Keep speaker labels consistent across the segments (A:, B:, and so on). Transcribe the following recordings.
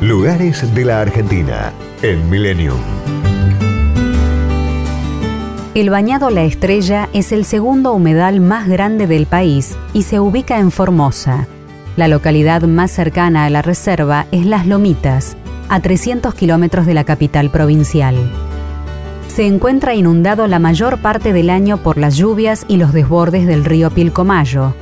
A: Lugares de la Argentina en Millennium.
B: El Bañado La Estrella es el segundo humedal más grande del país y se ubica en Formosa. La localidad más cercana a la reserva es Las Lomitas, a 300 kilómetros de la capital provincial. Se encuentra inundado la mayor parte del año por las lluvias y los desbordes del río Pilcomayo,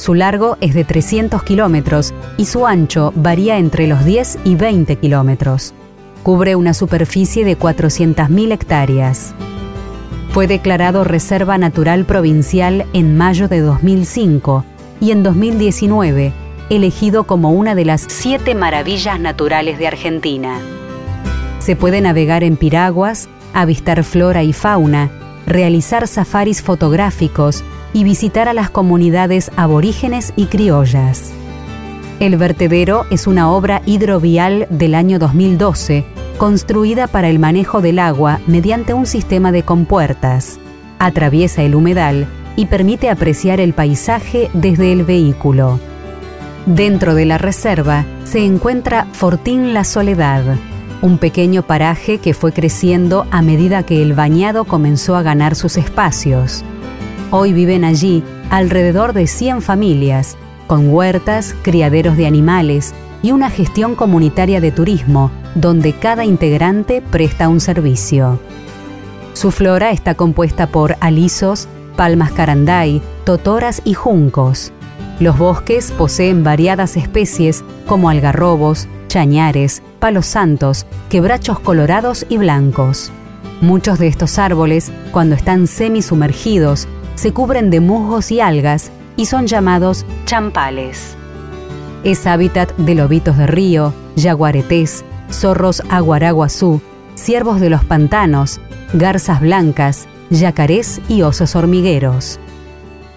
B: su largo es de 300 kilómetros y su ancho varía entre los 10 y 20 kilómetros. Cubre una superficie de 400.000 hectáreas. Fue declarado Reserva Natural Provincial en mayo de 2005 y en 2019 elegido como una de las siete maravillas naturales de Argentina. Se puede navegar en piraguas, avistar flora y fauna, realizar safaris fotográficos y visitar a las comunidades aborígenes y criollas. El vertedero es una obra hidrovial del año 2012, construida para el manejo del agua mediante un sistema de compuertas. Atraviesa el humedal y permite apreciar el paisaje desde el vehículo. Dentro de la reserva se encuentra Fortín La Soledad, un pequeño paraje que fue creciendo a medida que el bañado comenzó a ganar sus espacios. Hoy viven allí alrededor de 100 familias, con huertas, criaderos de animales y una gestión comunitaria de turismo, donde cada integrante presta un servicio. Su flora está compuesta por alisos, palmas caranday, totoras y juncos. Los bosques poseen variadas especies como algarrobos, chañares, palos santos, quebrachos colorados y blancos. Muchos de estos árboles, cuando están semi-sumergidos, se cubren de musgos y algas y son llamados champales. Es hábitat de lobitos de río, yaguaretés, zorros aguaraguazú, ciervos de los pantanos, garzas blancas, yacarés y osos hormigueros.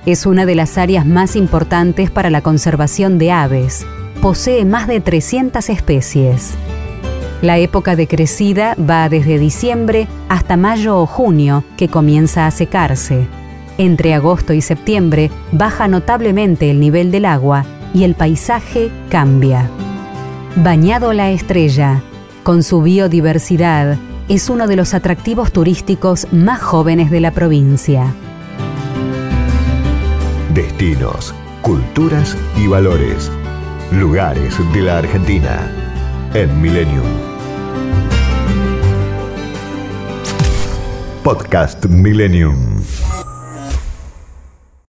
B: Es una de las áreas más importantes para la conservación de aves. Posee más de 300 especies. La época de crecida va desde diciembre hasta mayo o junio, que comienza a secarse. Entre agosto y septiembre baja notablemente el nivel del agua y el paisaje cambia. Bañado la Estrella, con su biodiversidad, es uno de los atractivos turísticos más jóvenes de la provincia.
A: Destinos, culturas y valores. Lugares de la Argentina en Millennium. Podcast Millennium.